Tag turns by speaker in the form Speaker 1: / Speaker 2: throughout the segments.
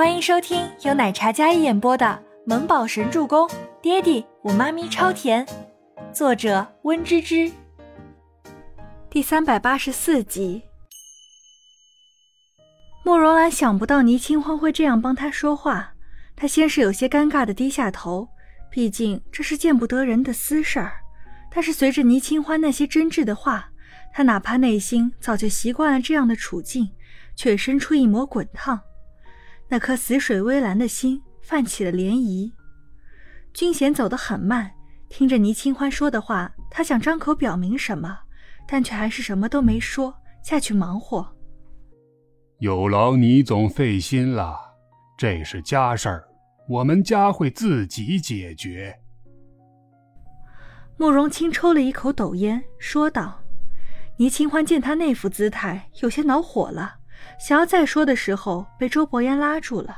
Speaker 1: 欢迎收听由奶茶嘉一演播的《萌宝神助攻》，爹地我妈咪超甜，作者温芝芝。第三百八十四集。慕容兰想不到倪清欢会这样帮他说话，她先是有些尴尬的低下头，毕竟这是见不得人的私事儿。但是随着倪清欢那些真挚的话，她哪怕内心早就习惯了这样的处境，却生出一抹滚烫。那颗死水微澜的心泛起了涟漪。君贤走得很慢，听着倪清欢说的话，他想张口表明什么，但却还是什么都没说，下去忙活。
Speaker 2: 有劳倪总费心了，这是家事儿，我们家会自己解决。
Speaker 1: 慕容清抽了一口斗烟，说道：“倪清欢见他那副姿态，有些恼火了。”想要再说的时候，被周伯言拉住了。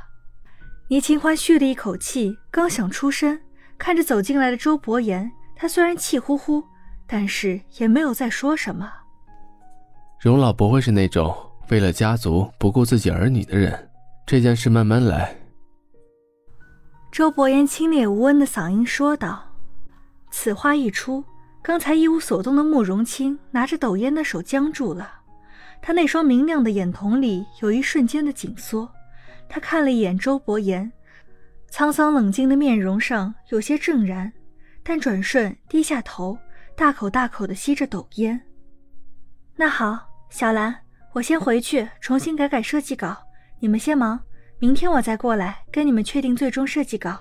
Speaker 1: 倪清欢吁了一口气，刚想出声，看着走进来的周伯言，他虽然气呼呼，但是也没有再说什么。
Speaker 3: 荣老不会是那种为了家族不顾自己儿女的人，这件事慢慢来。
Speaker 1: 周伯言清冽无温的嗓音说道。此话一出，刚才一无所动的慕容清拿着抖烟的手僵住了。他那双明亮的眼瞳里有一瞬间的紧缩，他看了一眼周伯言，沧桑冷静的面容上有些怔然，但转瞬低下头，大口大口地吸着抖烟。那好，小兰，我先回去重新改改设计稿，你们先忙，明天我再过来跟你们确定最终设计稿。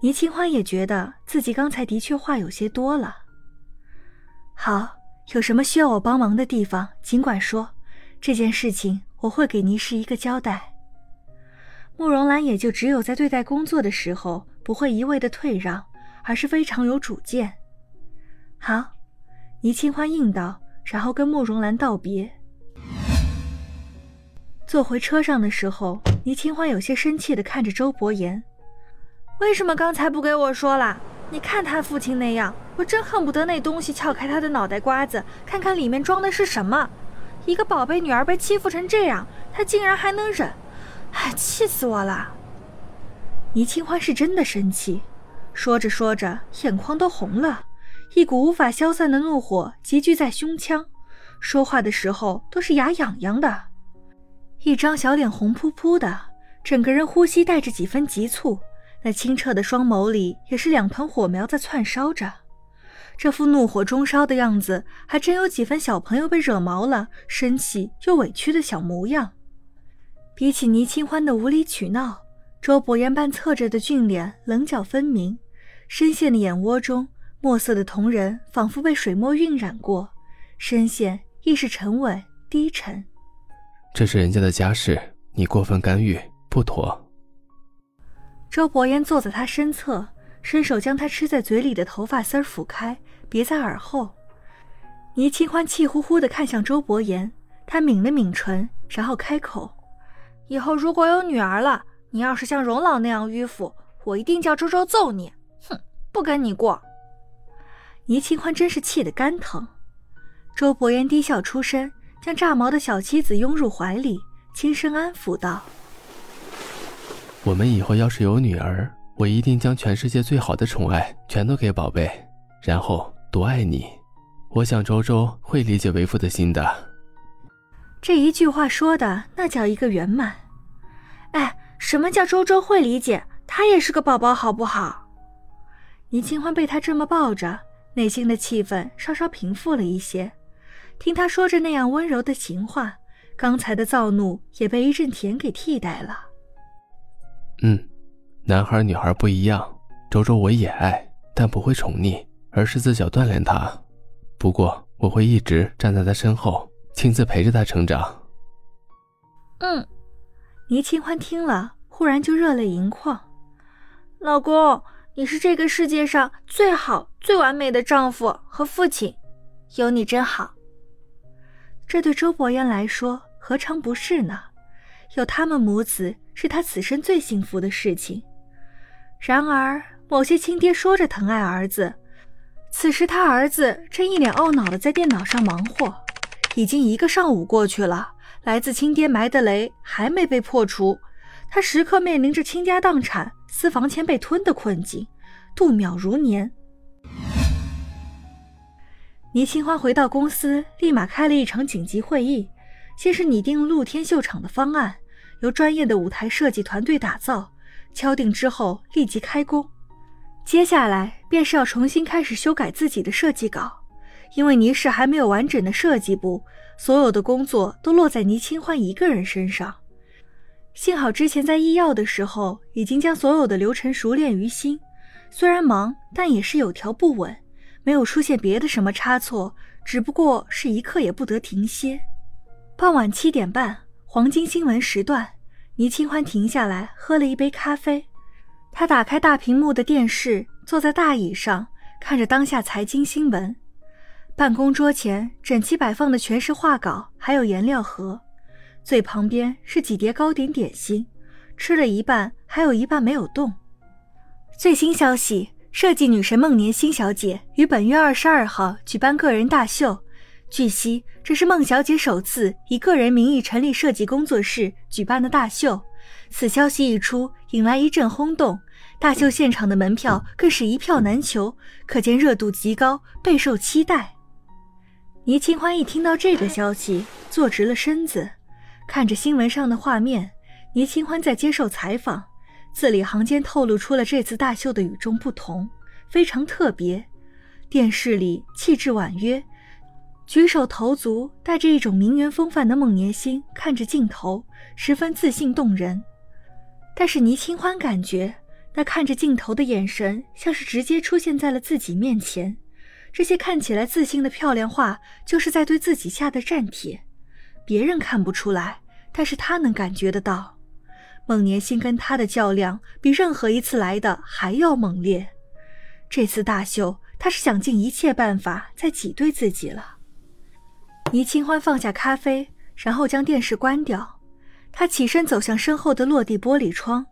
Speaker 1: 倪清欢也觉得自己刚才的确话有些多了。好。有什么需要我帮忙的地方，尽管说。这件事情我会给倪氏一个交代。慕容兰也就只有在对待工作的时候，不会一味的退让，而是非常有主见。好，倪清欢应道，然后跟慕容兰道别。坐回车上的时候，倪清欢有些生气的看着周伯言：“为什么刚才不给我说啦？你看他父亲那样。”我真恨不得那东西撬开他的脑袋瓜子，看看里面装的是什么。一个宝贝女儿被欺负成这样，他竟然还能忍，哎，气死我了！倪清欢是真的生气，说着说着，眼眶都红了，一股无法消散的怒火集聚在胸腔，说话的时候都是牙痒痒的，一张小脸红扑扑的，整个人呼吸带着几分急促，那清澈的双眸里也是两团火苗在窜烧着。这副怒火中烧的样子，还真有几分小朋友被惹毛了，生气又委屈的小模样。比起倪清欢的无理取闹，周伯言半侧着的俊脸棱角分明，深陷的眼窝中墨色的瞳仁仿佛被水墨晕染过，深陷亦是沉稳低沉。
Speaker 3: 这是人家的家事，你过分干预不妥。
Speaker 1: 周伯言坐在他身侧，伸手将他吃在嘴里的头发丝儿抚开。别在耳后，倪清欢气呼呼地看向周伯言，他抿了抿唇，然后开口：“以后如果有女儿了，你要是像荣老那样迂腐，我一定叫周周揍你！哼，不跟你过。”倪清欢真是气得肝疼。周伯言低笑出声，将炸毛的小妻子拥入怀里，轻声安抚道：“
Speaker 3: 我们以后要是有女儿，我一定将全世界最好的宠爱全都给宝贝，然后。”多爱你，我想周周会理解为父的心的。
Speaker 1: 这一句话说的那叫一个圆满。哎，什么叫周周会理解？他也是个宝宝，好不好？倪清欢被他这么抱着，内心的气氛稍稍平复了一些。听他说着那样温柔的情话，刚才的躁怒也被一阵甜给替代了。
Speaker 3: 嗯，男孩女孩不一样，周周我也爱，但不会宠溺。而是自小锻炼他，不过我会一直站在他身后，亲自陪着他成长。
Speaker 1: 嗯，倪清欢听了，忽然就热泪盈眶。老公，你是这个世界上最好、最完美的丈夫和父亲，有你真好。这对周伯言来说，何尝不是呢？有他们母子，是他此生最幸福的事情。然而，某些亲爹说着疼爱儿子。此时，他儿子正一脸懊恼的在电脑上忙活。已经一个上午过去了，来自亲爹埋的雷还没被破除，他时刻面临着倾家荡产、私房钱被吞的困境，度秒如年。倪清欢回到公司，立马开了一场紧急会议，先是拟定露天秀场的方案，由专业的舞台设计团队打造。敲定之后立即开工，接下来便是要重新开始修改自己的设计稿，因为倪氏还没有完整的设计部，所有的工作都落在倪清欢一个人身上。幸好之前在医药的时候已经将所有的流程熟练于心，虽然忙，但也是有条不紊，没有出现别的什么差错，只不过是一刻也不得停歇。傍晚七点半，黄金新闻时段。倪清欢停下来喝了一杯咖啡，他打开大屏幕的电视，坐在大椅上看着当下财经新闻。办公桌前整齐摆放的全是画稿，还有颜料盒，最旁边是几碟糕点点心，吃了一半，还有一半没有动。最新消息：设计女神孟年星小姐于本月二十二号举办个人大秀。据悉，这是孟小姐首次以个人名义成立设计工作室举办的大秀。此消息一出，引来一阵轰动，大秀现场的门票更是一票难求，可见热度极高，备受期待。倪清欢一听到这个消息，坐直了身子，看着新闻上的画面。倪清欢在接受采访，字里行间透露出了这次大秀的与众不同，非常特别。电视里气质婉约。举手投足带着一种名媛风范的孟年星看着镜头，十分自信动人。但是倪清欢感觉那看着镜头的眼神，像是直接出现在了自己面前。这些看起来自信的漂亮话，就是在对自己下的战帖。别人看不出来，但是他能感觉得到。孟年星跟他的较量，比任何一次来的还要猛烈。这次大秀，他是想尽一切办法在挤兑自己了。倪清欢放下咖啡，然后将电视关掉。他起身走向身后的落地玻璃窗，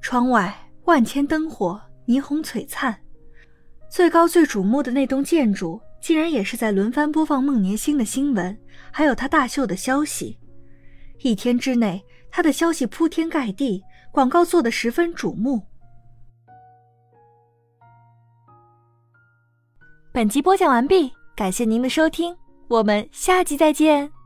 Speaker 1: 窗外万千灯火，霓虹璀璨。最高最瞩目的那栋建筑，竟然也是在轮番播放孟年星的新闻，还有他大秀的消息。一天之内，他的消息铺天盖地，广告做得十分瞩目。本集播讲完毕，感谢您的收听。我们下集再见。